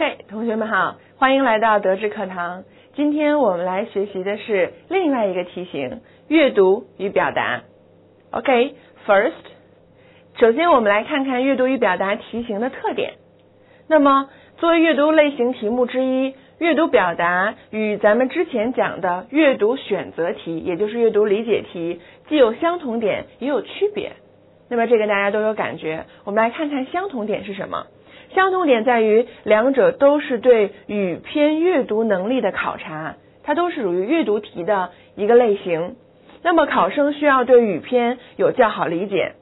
OK，同学们好，欢迎来到德智课堂。今天我们来学习的是另外一个题型——阅读与表达。OK，First，首先我们来看看阅读与表达题型的特点。那么，作为阅读类型题目之一，阅读表达与咱们之前讲的阅读选择题，也就是阅读理解题，既有相同点，也有区别。那么这个大家都有感觉。我们来看看相同点是什么。相同点在于，两者都是对语篇阅读能力的考察，它都是属于阅读题的一个类型。那么考生需要对语篇有较好理解。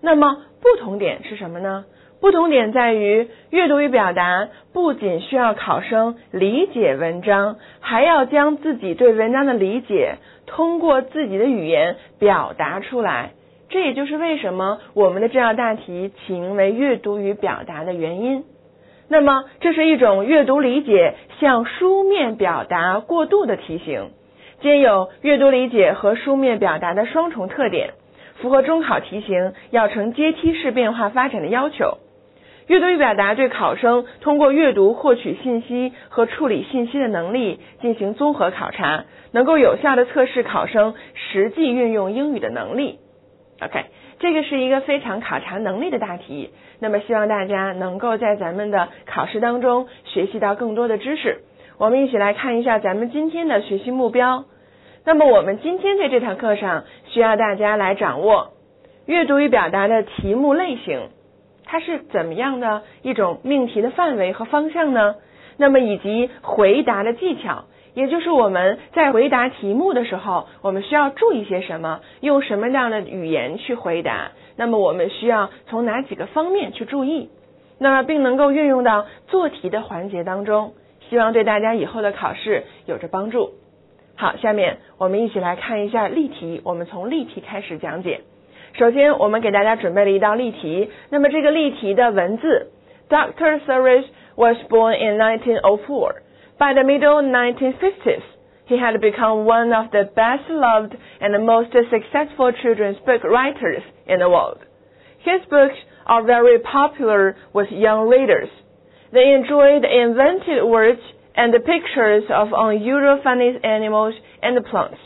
那么不同点是什么呢？不同点在于，阅读与表达不仅需要考生理解文章，还要将自己对文章的理解通过自己的语言表达出来。这也就是为什么我们的这道大题起名为阅读与表达的原因。那么，这是一种阅读理解向书面表达过渡的题型，兼有阅读理解和书面表达的双重特点，符合中考题型要呈阶梯式变化发展的要求。阅读与表达对考生通过阅读获取信息和处理信息的能力进行综合考察，能够有效的测试考生实际运用英语的能力。OK，这个是一个非常考察能力的大题，那么希望大家能够在咱们的考试当中学习到更多的知识。我们一起来看一下咱们今天的学习目标。那么我们今天在这堂课上需要大家来掌握阅读与表达的题目类型，它是怎么样的一种命题的范围和方向呢？那么以及回答的技巧。也就是我们在回答题目的时候，我们需要注意些什么？用什么样的语言去回答？那么我们需要从哪几个方面去注意？那么并能够运用到做题的环节当中，希望对大家以后的考试有着帮助。好，下面我们一起来看一下例题。我们从例题开始讲解。首先，我们给大家准备了一道例题。那么这个例题的文字：Dr. Series was born in 1904. By the middle 1950s, he had become one of the best loved and most successful children's book writers in the world. His books are very popular with young readers. They enjoy the invented words and the pictures of unusual funny animals and plants.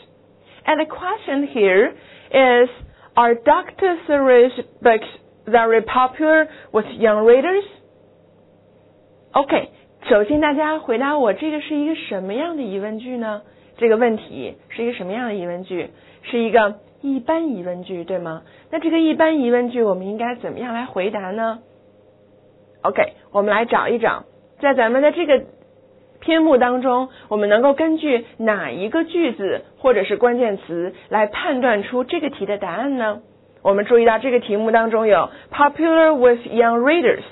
And the question here is, are Dr. Seuss's books very popular with young readers? Okay, 首先，大家回答我，这个是一个什么样的疑问句呢？这个问题是一个什么样的疑问句？是一个一般疑问句，对吗？那这个一般疑问句，我们应该怎么样来回答呢？OK，我们来找一找，在咱们的这个篇目当中，我们能够根据哪一个句子或者是关键词来判断出这个题的答案呢？我们注意到这个题目当中有 popular with young readers。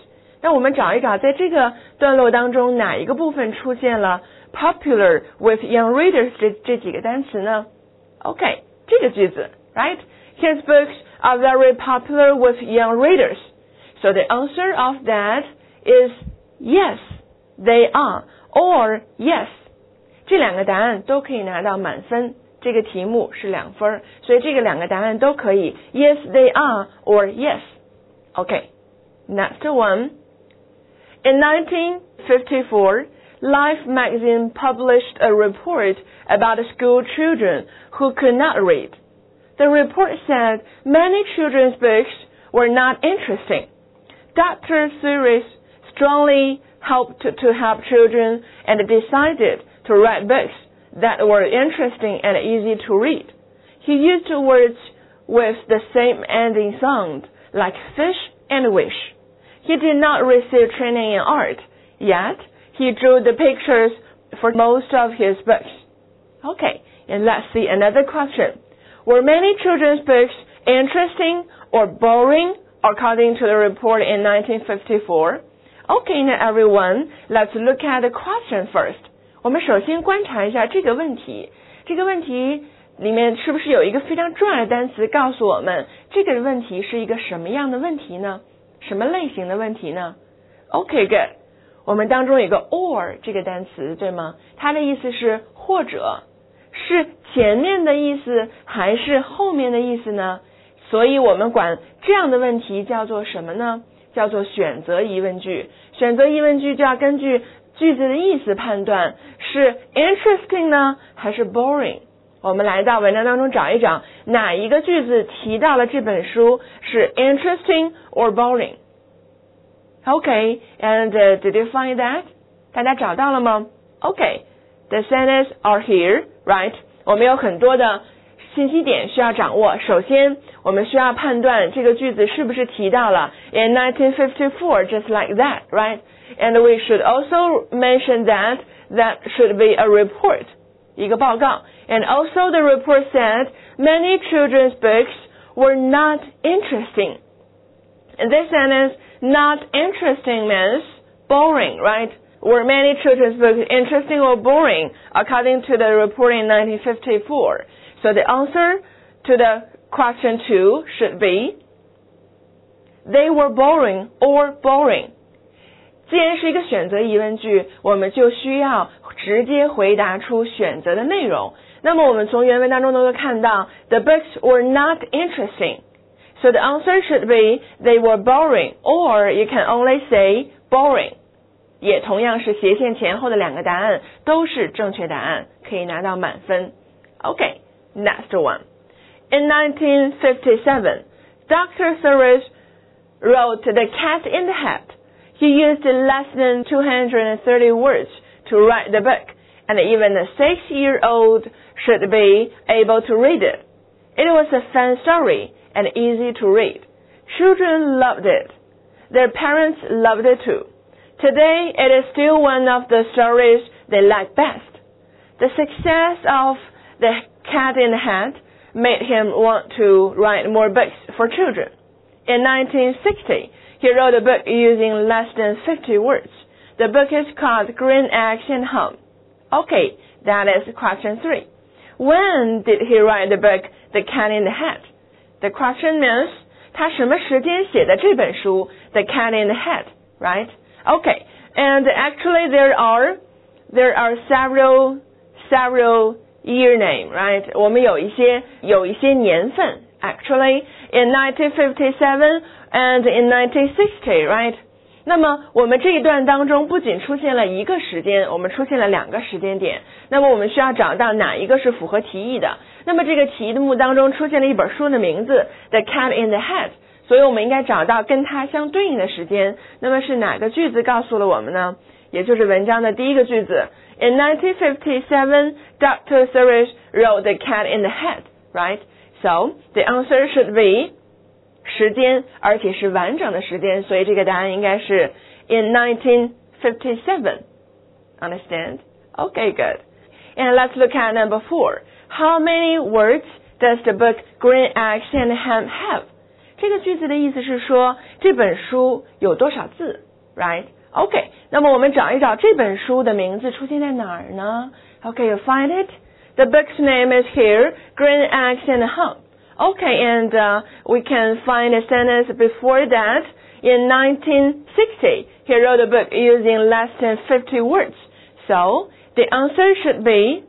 那我们找一找，在这个段落当中，哪一个部分出现了 popular with young readers 这这几个单词呢？OK，这个句子，right？His books are very popular with young readers. So the answer of that is yes, they are, or yes. 这两个答案都可以拿到满分。这个题目是两分，所以这个两个答案都可以，yes they are or yes. OK, next one. In 1954, Life magazine published a report about school children who could not read. The report said many children's books were not interesting. Dr. Seuss strongly helped to help children and decided to write books that were interesting and easy to read. He used words with the same ending sound, like fish and wish. He did not receive training in art, yet he drew the pictures for most of his books. Okay, and let's see another question. Were many children's books interesting or boring according to the report in 1954? Okay, now everyone, let's look at the question first. 我们首先观察一下这个问题。这个问题里面是不是有一个非常重要的单词告诉我们这个问题是一个什么样的问题呢？ 什么类型的问题呢？OK，good。我们当中有个 or 这个单词，对吗？它的意思是或者，是前面的意思还是后面的意思呢？所以我们管这样的问题叫做什么呢？叫做选择疑问句。选择疑问句就要根据句子的意思判断是 interesting 呢，还是 boring？我们来到文章当中找一找哪一个句子提到了这本书是 interesting or boring。Okay，and、uh, did you find that？大家找到了吗？Okay，the sentences are here，right？我们有很多的信息点需要掌握。首先，我们需要判断这个句子是不是提到了 in 1954，just like that，right？And we should also mention that that should be a report， 一个报告。And also the report said many children's books were not interesting. In this sentence, not interesting means boring, right? Were many children's books interesting or boring according to the report in 1954? So the answer to the question two should be they were boring or boring. 既然是一个选择疑问句，我们就需要直接回答出选择的内容。那么我们从原文当中能够看到，the books were not interesting。So the answer should be they were boring, or you can only say boring。也同样是斜线前后的两个答案都是正确答案，可以拿到满分。Okay, next one. In 1957, Dr. Seuss wrote The Cat in the Hat. He used less than 230 words to write the book, and even a six-year-old should be able to read it. It was a fun story and easy to read. Children loved it. Their parents loved it too. Today, it is still one of the stories they like best. The success of The Cat in the Hat made him want to write more books for children. In 1960, he wrote the book using less than 50 words. The book is called Green Eggs and Ham. Okay, that is question three. When did he write the book The Cat in the Hat? The question means 他什么时间写的这本书 The Cat in the Hat, right? Okay, and actually there are there are several several year name, right? 我们有一些有一些年份 actually in 1957 and in 1960, right? 那么我们这一段当中不仅出现了一个时间，我们出现了两个时间点。那么我们需要找到哪一个是符合题意的？那么这个题目当中出现了一本书的名字《The Cat in the Hat》，所以我们应该找到跟它相对应的时间。那么是哪个句子告诉了我们呢？也就是文章的第一个句子：In 1957, Dr. Seuss wrote The Cat in the Hat. Right? So the answer should be 时间，而且是完整的时间，所以这个答案应该是 in 1957. Understand? Okay, good. And let's look at number four. How many words does the book Green Eggs and Ham have? 这个句子的意思是说这本书有多少字，right? OK，那么我们找一找这本书的名字出现在哪儿呢？OK，you find it? The book's name is here, Green Eggs and Ham. Okay, and uh, we can find a sentence before that. In 1960, he wrote a book using less than 50 words. So the answer should be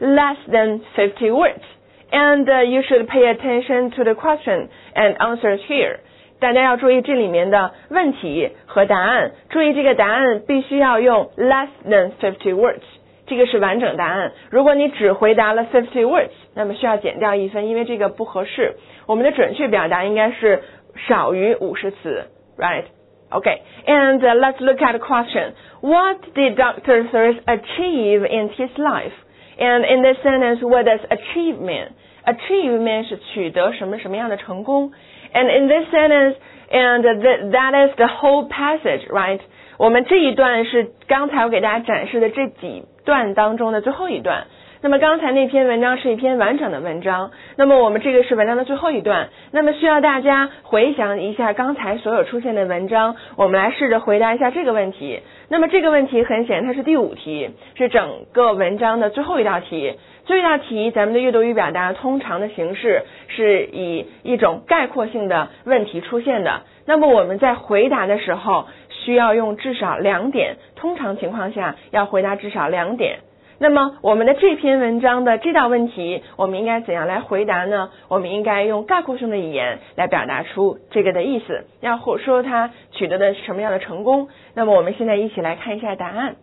less than 50 words. And uh, you should pay attention to the question and answers here. 大家要注意这里面的问题和答案，注意这个答案必须要用 less than 50 words。 这个是完整答案。如果你只回答了 fifty words，那么需要减掉一分，因为这个不合适。我们的准确表达应该是少于五十词，right？Okay, and uh, let's look at a question. What did Dr. Seuss achieve in his life? And in this sentence, what does achieve mean? Achieve means 是取得什么什么样的成功。And in this sentence, and uh, th that is the whole passage, right? 我们这一段是刚才我给大家展示的这几段当中的最后一段。那么刚才那篇文章是一篇完整的文章，那么我们这个是文章的最后一段。那么需要大家回想一下刚才所有出现的文章，我们来试着回答一下这个问题。那么这个问题很显然它是第五题，是整个文章的最后一道题。最后一道题，咱们的阅读与表达通常的形式是以一种概括性的问题出现的。那么我们在回答的时候。需要用至少两点，通常情况下要回答至少两点。那么我们的这篇文章的这道问题，我们应该怎样来回答呢？我们应该用概括性的语言来表达出这个的意思，要或说它取得的什么样的成功。那么我们现在一起来看一下答案。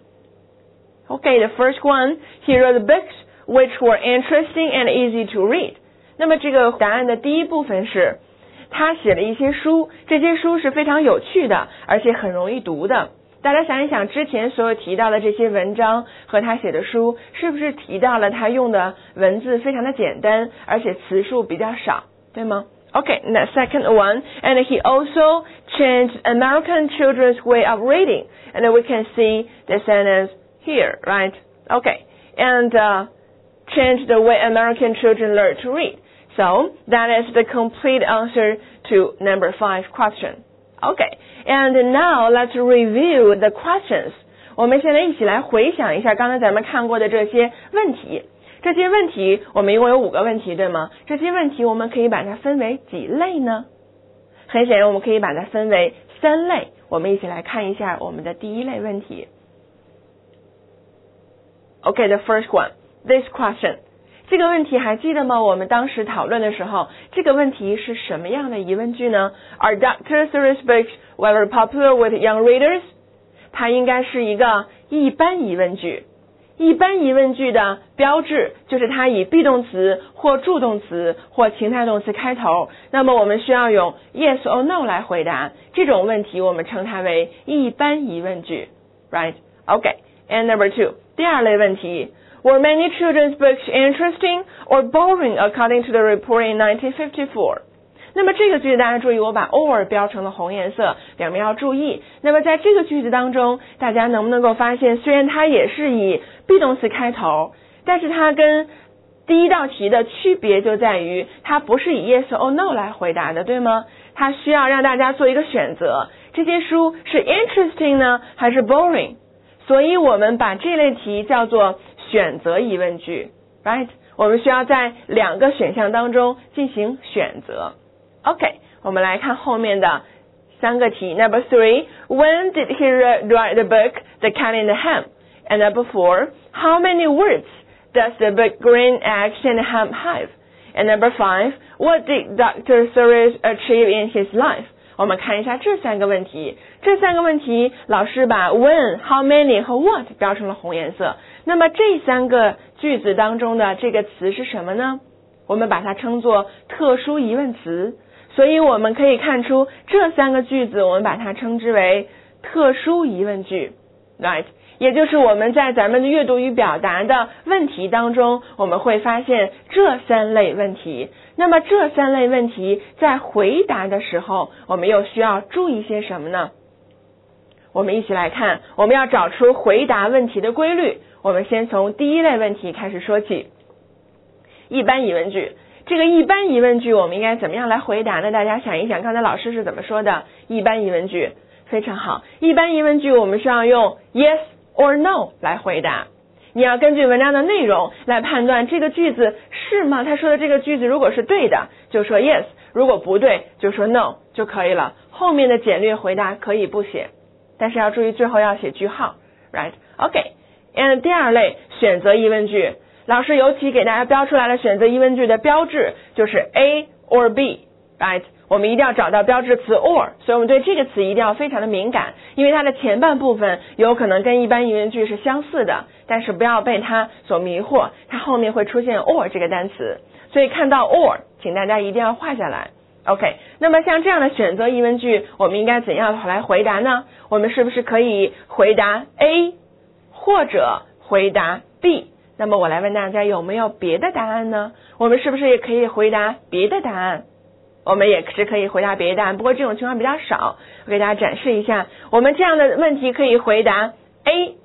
Okay, the first one, he wrote books which were interesting and easy to read. 那么这个答案的第一部分是，他写了一些书，这些书是非常有趣的，而且很容易读的。大家想一想，之前所有提到的这些文章和他写的书，是不是提到了他用的文字非常的简单，而且词数比较少，对吗？Okay, the second one, and he also changed American children's way of reading, and we can see the sentence here, right? Okay, and uh, change the way American children learn to read. So that is the complete answer to number five question. Okay, and now let's review the questions. 我们现在一起来回想一下刚才咱们看过的这些问题。这些问题我们一共有五个问题，对吗？这些问题我们可以把它分为几类呢？很显然，我们可以把它分为三类。我们一起来看一下我们的第一类问题。Okay, the first one, this question. 这个问题还记得吗？我们当时讨论的时候，这个问题是什么样的疑问句呢？Are Dr. Seuss's books very popular with young readers？它应该是一个一般疑问句。一般疑问句的标志就是它以 be 动词或助动词或情态动词开头。那么我们需要用 yes or no 来回答这种问题，我们称它为一般疑问句，right？Okay. And number two，第二类问题。Were many children's books interesting or boring according to the report in 1954? 那么这个句子大家注意，我把 or 标成了红颜色，表明要注意。那么在这个句子当中，大家能不能够发现，虽然它也是以 be 动词开头，但是它跟第一道题的区别就在于，它不是以 yes or no 来回答的，对吗？它需要让大家做一个选择，这些书是 interesting 呢，还是 boring？所以我们把这类题叫做。选择疑问句，right？我们需要在两个选项当中进行选择。OK，我们来看后面的三个题。Number three，When did he write the book The Cat in the Ham？And number four，How many words does the book Green Eggs and Ham have？And number five，What did Dr. Seuss achieve in his life? 我们看一下这三个问题，这三个问题老师把 when、how many 和 what 标成了红颜色，那么这三个句子当中的这个词是什么呢？我们把它称作特殊疑问词。所以我们可以看出这三个句子，我们把它称之为特殊疑问句，right？也就是我们在咱们的阅读与表达的问题当中，我们会发现这三类问题。那么这三类问题在回答的时候，我们又需要注意些什么呢？我们一起来看，我们要找出回答问题的规律。我们先从第一类问题开始说起，一般疑问句。这个一般疑问句我们应该怎么样来回答呢？大家想一想，刚才老师是怎么说的？一般疑问句非常好，一般疑问句我们需要用 yes。or no 来回答，你要根据文章的内容来判断这个句子是吗？他说的这个句子如果是对的，就说 yes；如果不对，就说 no 就可以了。后面的简略回答可以不写，但是要注意最后要写句号，right？OK。And 第二类选择疑问句，老师尤其给大家标出来了选择疑问句的标志，就是 A or B，right？我们一定要找到标志词 or，所以我们对这个词一定要非常的敏感，因为它的前半部分有可能跟一般疑问句是相似的，但是不要被它所迷惑，它后面会出现 or 这个单词，所以看到 or，请大家一定要画下来。OK，那么像这样的选择疑问句，我们应该怎样来回答呢？我们是不是可以回答 A 或者回答 B？那么我来问大家有没有别的答案呢？我们是不是也可以回答别的答案？我们也是可以回答别的答案，不过这种情况比较少。我给大家展示一下，我们这样的问题可以回答 A。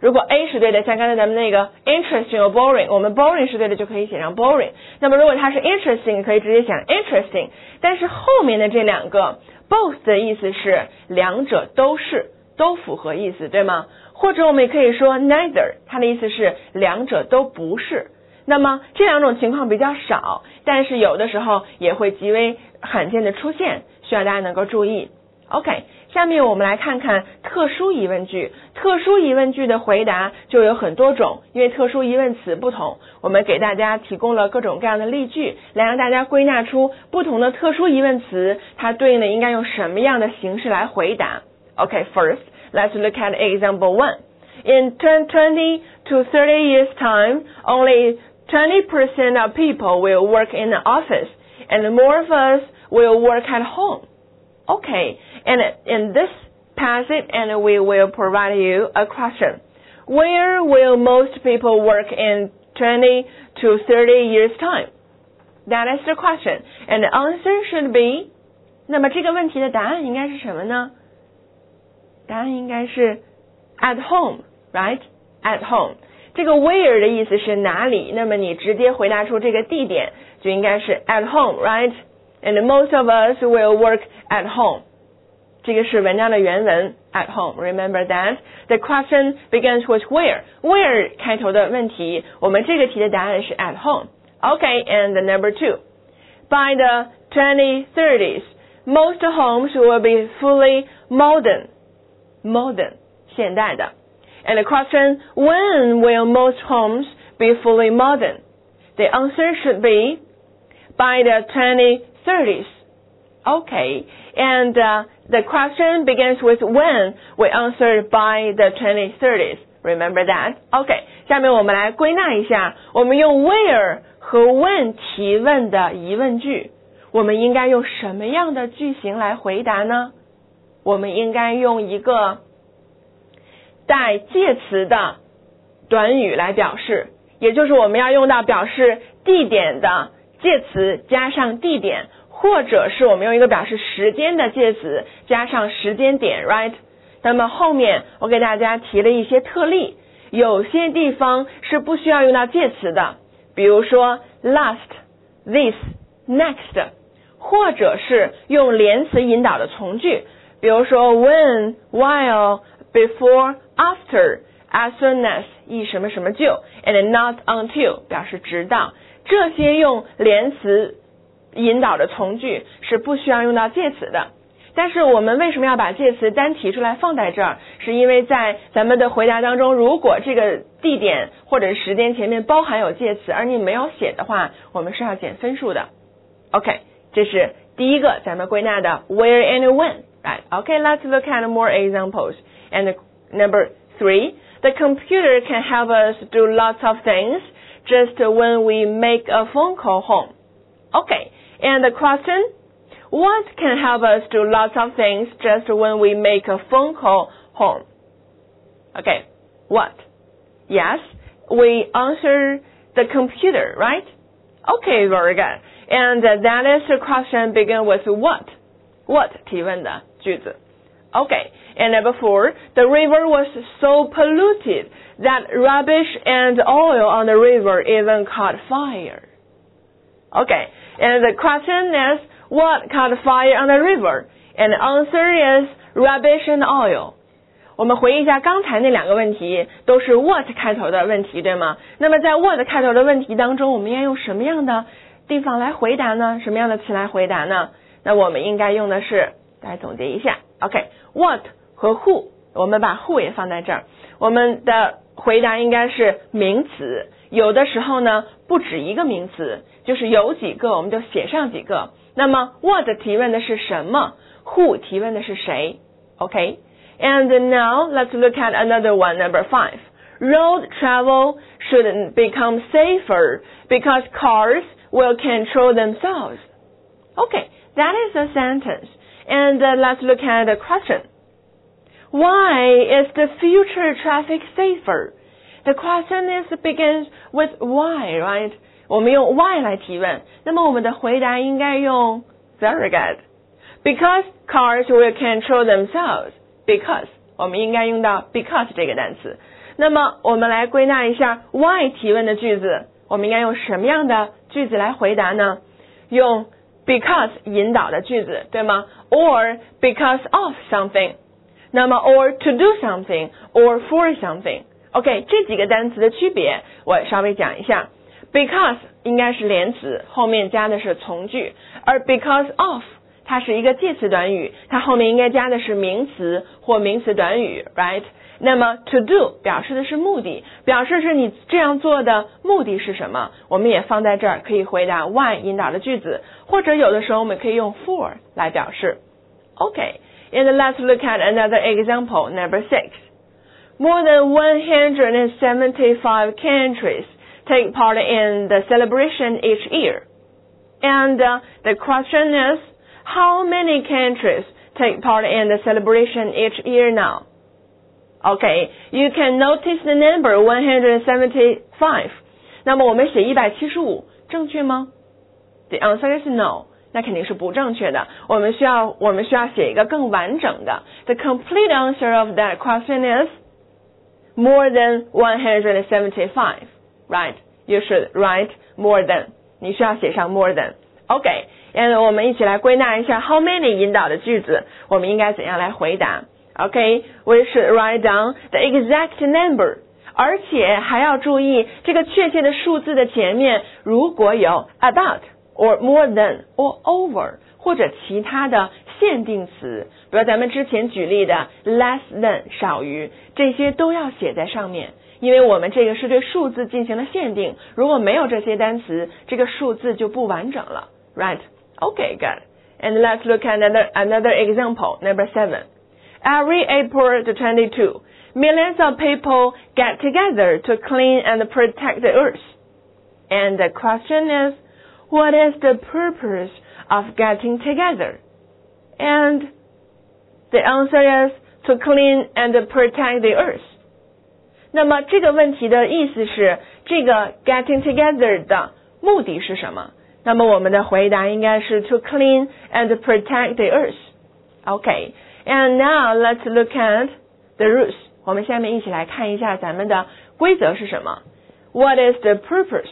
如果 A 是对的，像刚才咱们那个 interesting or boring，我们 boring 是对的，就可以写上 boring。那么如果它是 interesting，可以直接写 interesting。但是后面的这两个 both 的意思是两者都是，都符合意思，对吗？或者我们也可以说 neither，它的意思是两者都不是。那么这两种情况比较少，但是有的时候也会极为罕见的出现，需要大家能够注意。OK，下面我们来看看特殊疑问句。特殊疑问句的回答就有很多种，因为特殊疑问词不同，我们给大家提供了各种各样的例句，来让大家归纳出不同的特殊疑问词，它对应的应该用什么样的形式来回答。OK，first let's look at example one。 in 20 to 30 years time, only 20% of people will work in the office and more of us will work at home. Okay, and in this passage and we will provide you a question. Where will most people work in 20 to 30 years time? That is the question. And the answer should be 那么这个问题的答案应该是什么呢？答案应该是 at home, right? At home. 这个 where 的意思是哪里，那么你直接回答出这个地点就应该是 at home, right? And most of us will work at home. 这个是文章的原文 at home. Remember that the question begins with where. Where 开头的问题，我们这个题的答案是 at home. Okay, and the number two. By the 2030s, most homes will be fully modern. Modern, 现代的。And the question, when will most homes be fully modern? The answer should be by the 2030s. Okay, and uh, the question begins with when. We answered by the 2030s. Remember that? OK，下面我们来归纳一下，我们用 where 和 when 提问的疑问句，我们应该用什么样的句型来回答呢？我们应该用一个带介词的短语来表示，也就是我们要用到表示地点的介词加上地点，或者是我们用一个表示时间的介词加上时间点，right？那么后面我给大家提了一些特例，有些地方是不需要用到介词的。比如说 last、this、next，或者是用连词引导的从句，比如说 when、while、before、after、as soon as 一什么什么就，and not until 表示直到，这些用连词引导的从句是不需要用到介词的。但是我们为什么要把介词单提出来放在这儿？是因为在咱们的回答当中，如果这个地点或者时间前面包含有介词，而你没有写的话，我们是要减分数的。OK，这是第一个咱们归纳的 where and when。Right? Okay, let's look at more examples. And number three, the computer can help us do lots of things just when we make a phone call home. Okay, and the question what can help us do lots of things just when we make a phone call home? Okay, what? Yes, we answer the computer, right? Okay, very good. And that is the question begin with what? What 提问的句子。Okay, and number four, the river was so polluted that rubbish and oil on the river even caught fire. Okay, and the question is, what caught fire on the river? And answer is rubbish and oil. 我们回忆一下刚才那两个问题，都是 what 开头的问题，对吗？那么在 what 开头的问题当中，我们应该用什么样的地方来回答呢？什么样的词来回答呢？那我们应该用的是，来总结一下，OK，what 和 who，我们把 who 也放在这儿，我们的回答应该是名词，有的时候呢不止一个名词，就是有几个我们就写上几个。那么 what 提问的是什么？Who 提问的是谁？OK，and now let's look at another one, number five. Road travel should become safer because cars will control themselves. Okay, that is a sentence. And uh, let's look at the question. Why is the future traffic safer? The question is begins with why, right? 我们用 why 来提问，那么我们的回答应该用 very good。Because cars will control themselves. Because 我们应该用到 because 这个单词。那么我们来归纳一下 why 提问的句子，我们应该用什么样的句子来回答呢？用 because 引导的句子，对吗？Or because of something。 那么 or to do something or for something。OK，这几个单词的区别我稍微讲一下。Because 应该是连词，后面加的是从句，而 because of 它是一个介词短语，它后面应该加的是名词或名词短语，right？那么 to do 表示的是目的，表示是你这样做的目的是什么？我们也放在这儿，可以回答 why 引导的句子，或者有的时候我们可以用 for 来表示，OK。OK，and let's look at another example, number six. more than 175 countries take part in the celebration each year. And uh, the question is, how many countries take part in the celebration each year now? Okay, you can notice the number 175. 那么我们写一百七十五正确吗？The answer is no. 那肯定是不正确的。我们需要我们需要写一个更完整的。The complete answer of that question is more than 175. Right? You should write more than. 你需要写上 more than。OK，嗯，我们一起来归纳一下 how many 引导的句子，我们应该怎样来回答？OK，we should write down the exact number，而且还要注意这个确切的数字的前面如果有 about or more than or over 或者其他的限定词，比如咱们之前举例的 less than 少于，这些都要写在上面。因为我们这个是对数字进行了限定，如果没有这些单词，这个数字就不完整了，right? Okay, good. And let's look at another another example, number seven. Every April the 22, millions of people get together to clean and protect the earth. And the question is, what is the purpose of getting together? And the answer is to clean and protect the earth. 那么这个问题的意思是，这个 getting together 的目的是什么？那么我们的回答应该是 to clean and protect the earth. Okay, and now let's look at the rules. 我们下面一起来看一下咱们的规则是什么。What is the purpose？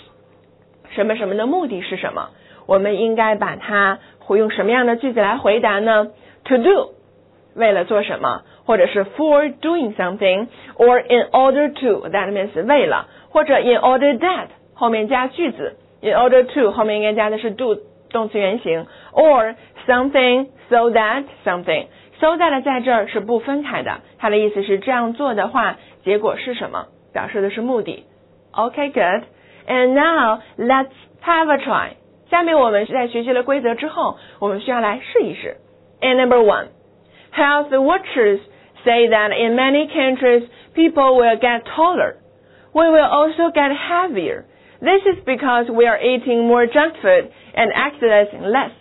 什么什么的目的是什么？我们应该把它会用什么样的句子来回答呢？To do，为了做什么？或者是 for doing something or in order to that means 为了，或者 in order that 后面加句子，in order to 后面应该加的是 do 动词原形，or something so that something so that 在这儿是不分开的，它的意思是这样做的话，结果是什么？表示的是目的。OK，good And now let's have a try. 下面我们在学习了规则之后，我们需要来试一试。And number one, health watchers say that in many countries people will get taller. We will also get heavier. This is because we are eating more junk food and exercising less.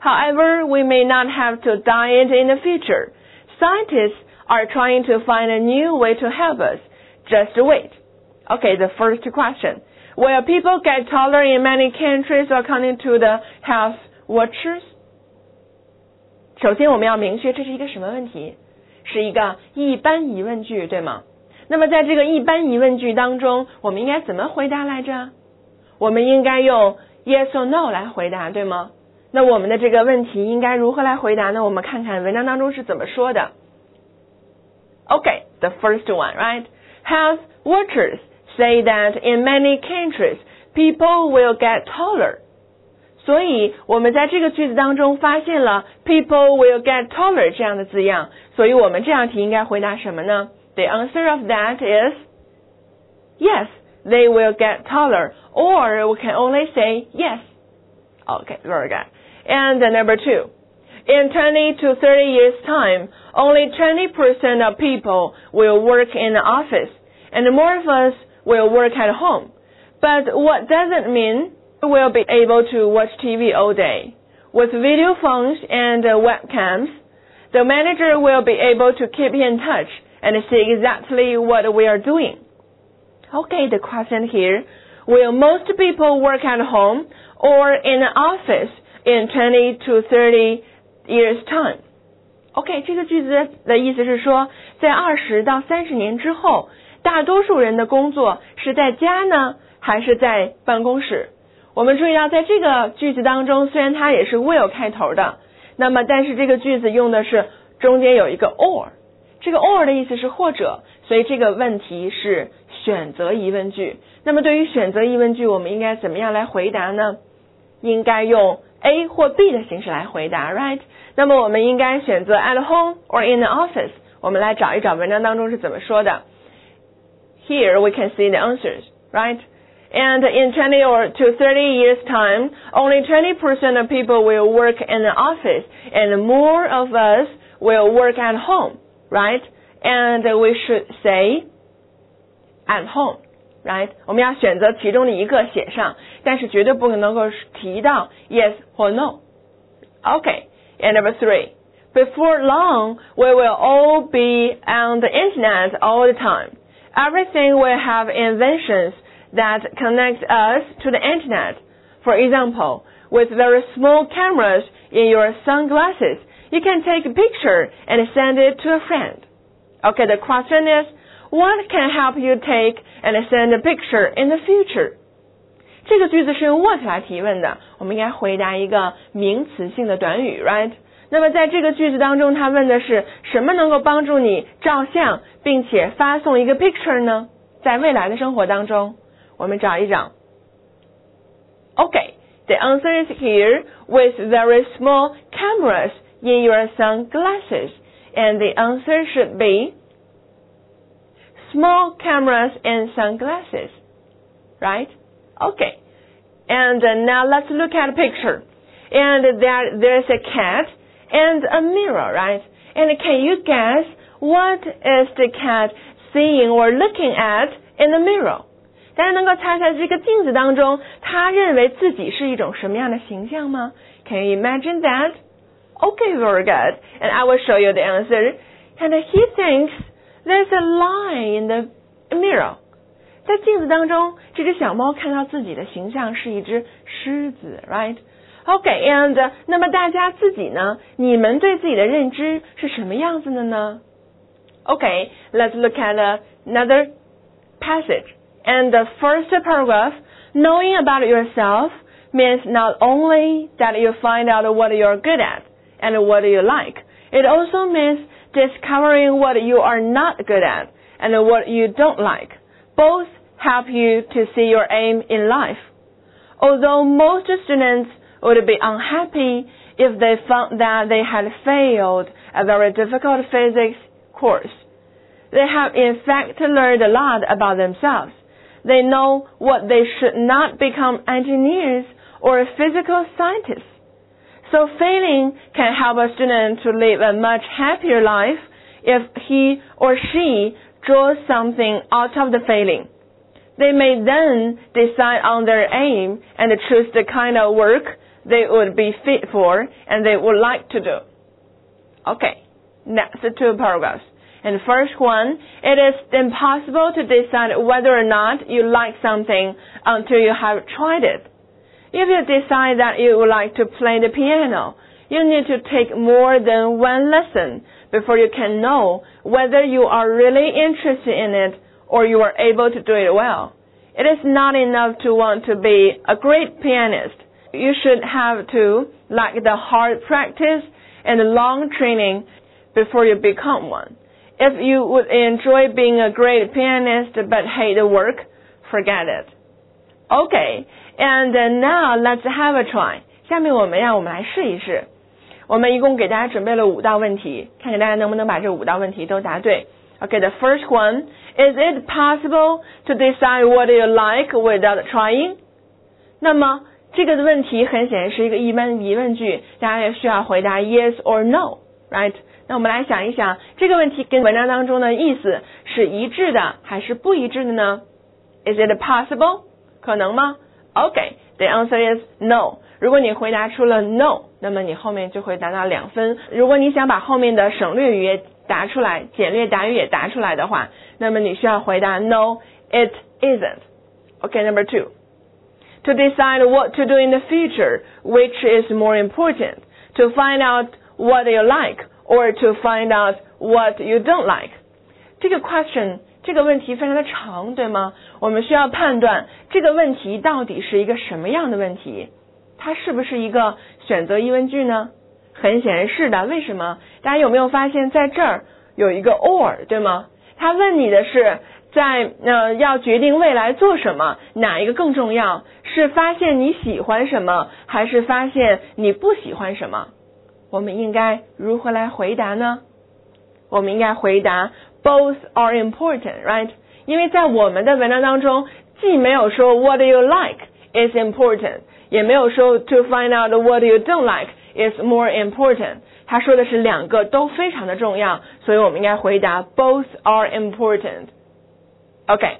However, we may not have to diet in the future. Scientists are trying to find a new way to help us. Just wait. Okay, the first question. Will people get taller in many countries according to the health watchers? 首先，我们要明确这是一个什么问题。是一个一般疑问句，对吗？那么在这个一般疑问句当中，我们应该怎么回答来着？我们应该用 yes or no 来回答，对吗？那我们的这个问题应该如何来回答呢？我们看看文章当中是怎么说的。Okay, the first one, right? Health watchers say that in many countries, people will get taller. 所以我们在这个句子当中发现了 people will get taller 这样的字样，所以我们这样题应该回答什么呢？The answer of that is yes, they will get taller, or we can only say yes. Okay, very good. And number two, in 20 to 30 years time, only 20% of people will work in the office, and more of us will work at home. But what does it mean will be able to watch TV all day. With video phones and uh, webcams, the manager will be able to keep in touch and see exactly what we are doing. Okay, the question here, will most people work at home or in an office in 20 to 30 years time? OK，这个句子的意思是说，在二十到三十年之后， 大多数人的工作是在家呢，还是在办公室？我们注意到，在这个句子当中，虽然它也是 will 开头的，那么但是这个句子用的是中间有一个 or，这个 or 的意思是或者，所以这个问题是选择疑问句。那么对于选择疑问句，我们应该怎么样来回答呢？应该用 A 或 B 的形式来回答，right？那么我们应该选择 at home or in the office。我们来找一找文章当中是怎么说的。Here we can see the answers, right? And in 20 or to 30 years time, only 20% of people will work in the office and more of us will work at home, right? and we should say at home, right? 我们要选择其中的一个写上，但是绝对不能够提到 yes 或 no. Okay, and number three. Before long, we will all be on the internet all the time. Everything will have inventions that connect us to the internet. For example, with very small cameras in your sunglasses, you can take a picture and send it to a friend. Okay, the question is, what can help you take and send a picture in the future? 这个句子是用 what 来提问的，我们应该回答一个名词性的短语，right？ 那么在这个句子当中，他问的是什么能够帮助你照相，并且发送一个 picture 呢？在未来的生活当中，我们找一找。Okay, the answer is here with very small cameras in your sunglasses, and the answer should be small cameras and sunglasses, right? Okay, and now let's look at a picture. And there, there's a cat and a mirror, right? And can you guess what is the cat seeing or looking at in the mirror? 大家能够猜猜这个镜子当中，他认为自己是一种什么样的形象吗？Can you imagine that? Okay, very good. And I will show you the answer. And he thinks there's a line in the mirror. 在镜子当中，这只小猫看到自己的形象是一只狮子 ，right？OK，and、okay, 那么大家自己呢？你们对自己的认知是什么样子的呢？OK，let's、okay, look at another passage. And the first paragraph, knowing about yourself means not only that you find out what you're good at and what you like, it also means discovering what you are not good at and what you don't like. Both help you to see your aim in life. Although most students would be unhappy if they found that they had failed a very difficult physics course. They have in fact learned a lot about themselves. They know what they should not become engineers or physical scientists. So failing can help a student to live a much happier life if he or she draws something out of the failing. They may then decide on their aim and choose the kind of work they would be fit for and they would like to do. Okay, next two paragraphs. And the first one, it is impossible to decide whether or not you like something until you have tried it. If you decide that you would like to play the piano, you need to take more than one lesson before you can know whether you are really interested in it or you are able to do it well. It is not enough to want to be a great pianist you should have to like the hard practice and long training before you become one. If you would enjoy being a great pianist but hate the work, forget it. Okay, and now let's have a try. 下面我们让我们来试一试。我们一共给大家准备了五道问题，看看大家能不能把这五道问题都答对。Okay, the first one is it possible to decide what you like without trying? 那么 这个的问题很显然是一个一般疑问句，大家也需要回答 yes or no，right？那我们来想一想，这个问题跟文章当中的意思是一致的还是不一致的呢？Is it possible？可能吗？OK，the answer is no。如果你回答出了 no，那么你后面就会达到两分。如果你想把后面的省略语也答出来，简略答语也答出来的话，那么你需要回答 no，it isn't。OK，number two。To decide what to do in the future, which is more important, to find out what you like or to find out what you don't like. 这个 question 这个问题非常的长，对吗？我们需要判断这个问题到底是一个什么样的问题，它是不是一个选择疑问句呢？很显然是的。为什么？大家有没有发现，在这儿有一个 or，对吗？他问你的是在呃要决定未来做什么，哪一个更重要？是发现你喜欢什么，还是发现你不喜欢什么？我们应该如何来回答呢？我们应该回答 both are important, right？因为在我们的文章当中，既没有说 what you like is important，也没有说 to find out what you don't like is more important。他说的是两个都非常的重要，所以我们应该回答 both are important. Okay.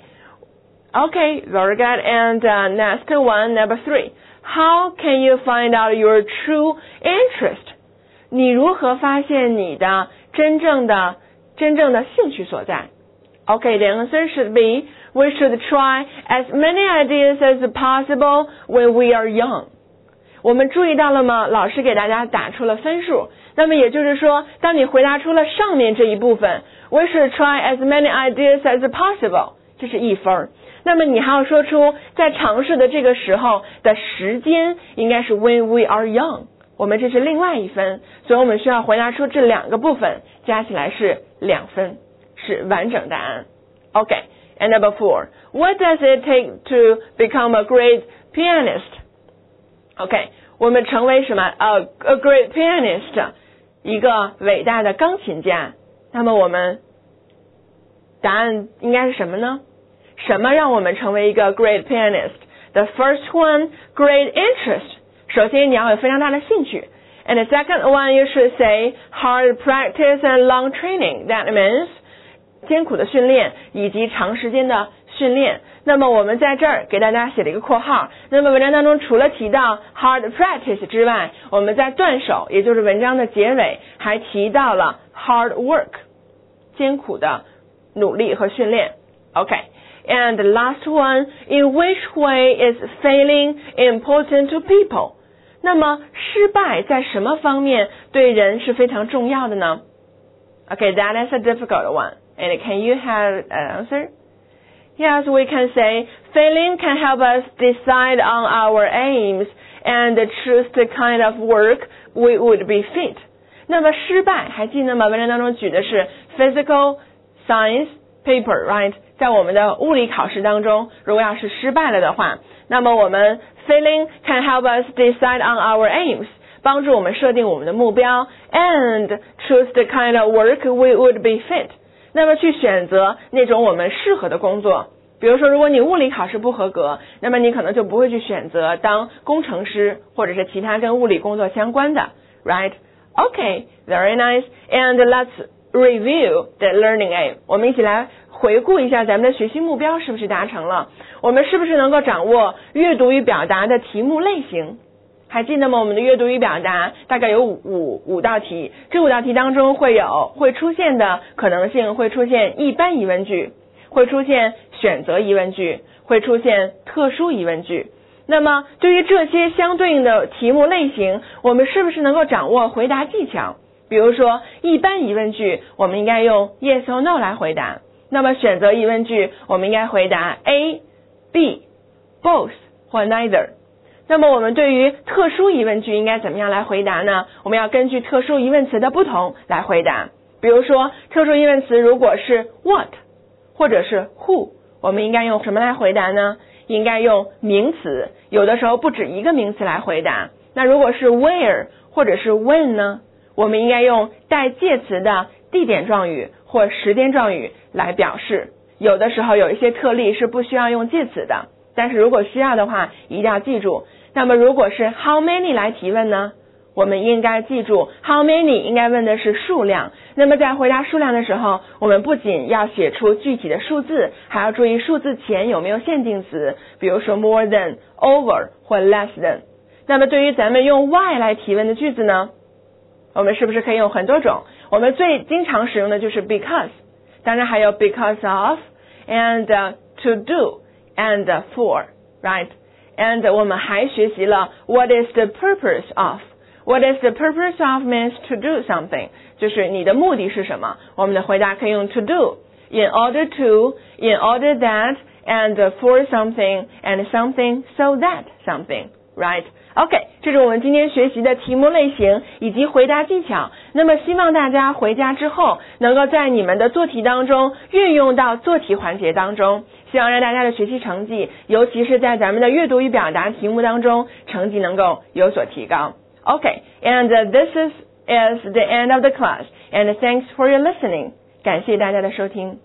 Okay, very good. And uh, next one, number three. How can you find out your true interest? 你如何发现你的真正的真正的兴趣所在？Okay, the answer should be we should try as many ideas as possible when we are young. 我们注意到了吗？老师给大家打出了分数。那么也就是说，当你回答出了上面这一部分 ，we should try as many ideas as possible，这是一分。那么你还要说出在尝试的这个时候的时间应该是 when we are young，我们这是另外一分，所以我们需要回答出这两个部分，加起来是两分，是完整答案。OK，and number four，what does it take to become a great pianist？OK，我们成为什么？a a great pianist，一个伟大的钢琴家。那么我们答案应该是什么呢？什么让我们成为一个 great pianist？The first one, great interest。首先你要有非常大的兴趣。And the second one, you should say hard practice and long training. That means 艰苦的训练以及长时间的训练。那么我们在这儿给大家写了一个括号。那么文章当中除了提到 hard practice 之外，我们在段首，也就是文章的结尾，还提到了 hard work，艰苦的努力和训练。OK。And the last one, in which way is failing important to people? 那么失败在什么方面对人是非常重要的呢？Okay, that is a difficult one. And can you have an answer? Yes, we can say failing can help us decide on our aims and choose the kind of work we would be fit. 那么失败还记得吗？文章当中举的是 physical science paper, right? 在我们的物理考试当中，如果要是失败了的话，那么我们 failing can help us decide on our aims，帮助我们设定我们的目标，and choose the kind of work we would be fit。那么去选择那种我们适合的工作。比如说，如果你物理考试不合格，那么你可能就不会去选择当工程师或者是其他跟物理工作相关的，right？Okay，very nice. And let's review the learning aim。我们一起来。回顾一下咱们的学习目标是不是达成了？我们是不是能够掌握阅读与表达的题目类型？还记得吗？我们的阅读与表达大概有五五五道题，这五道题当中会有会出现的可能性，会出现一般疑问句，会出现选择疑问句，会出现特殊疑问句。那么对于这些相对应的题目类型，我们是不是能够掌握回答技巧？比如说一般疑问句，我们应该用 yes or no 来回答。那么选择疑问句，我们应该回答 A、B、both 或 neither。那么我们对于特殊疑问句应该怎么样来回答呢？我们要根据特殊疑问词的不同来回答。比如说，特殊疑问词如果是 what 或者是 who，我们应该用什么来回答呢？应该用名词，有的时候不止一个名词来回答。那如果是 where 或者是 when 呢？我们应该用带介词的地点状语。或时间状语来表示，有的时候有一些特例是不需要用介词的，但是如果需要的话，一定要记住。那么如果是 how many 来提问呢？我们应该记住 how many 应该问的是数量。那么在回答数量的时候，我们不仅要写出具体的数字，还要注意数字前有没有限定词，比如说 more than、over 或 less than。那么对于咱们用 why 来提问的句子呢，我们是不是可以用很多种？我们最经常使用的就是 because，当然还有 because of，and to do and for，right？and 我们还学习了 what is the purpose of？What is the purpose of means to do something，就是你的目的是什么？我们的回答可以用 to do，in order to，in order that，and for something，and something so that something，right？OK， 这是我们今天学习的题目类型以及回答技巧。那么希望大家回家之后能够在你们的做题当中运用到做题环节当中，希望让大家的学习成绩，尤其是在咱们的阅读与表达题目当中，成绩能够有所提高。OK，and this is is the end of the class，and thanks for your listening。感谢大家的收听。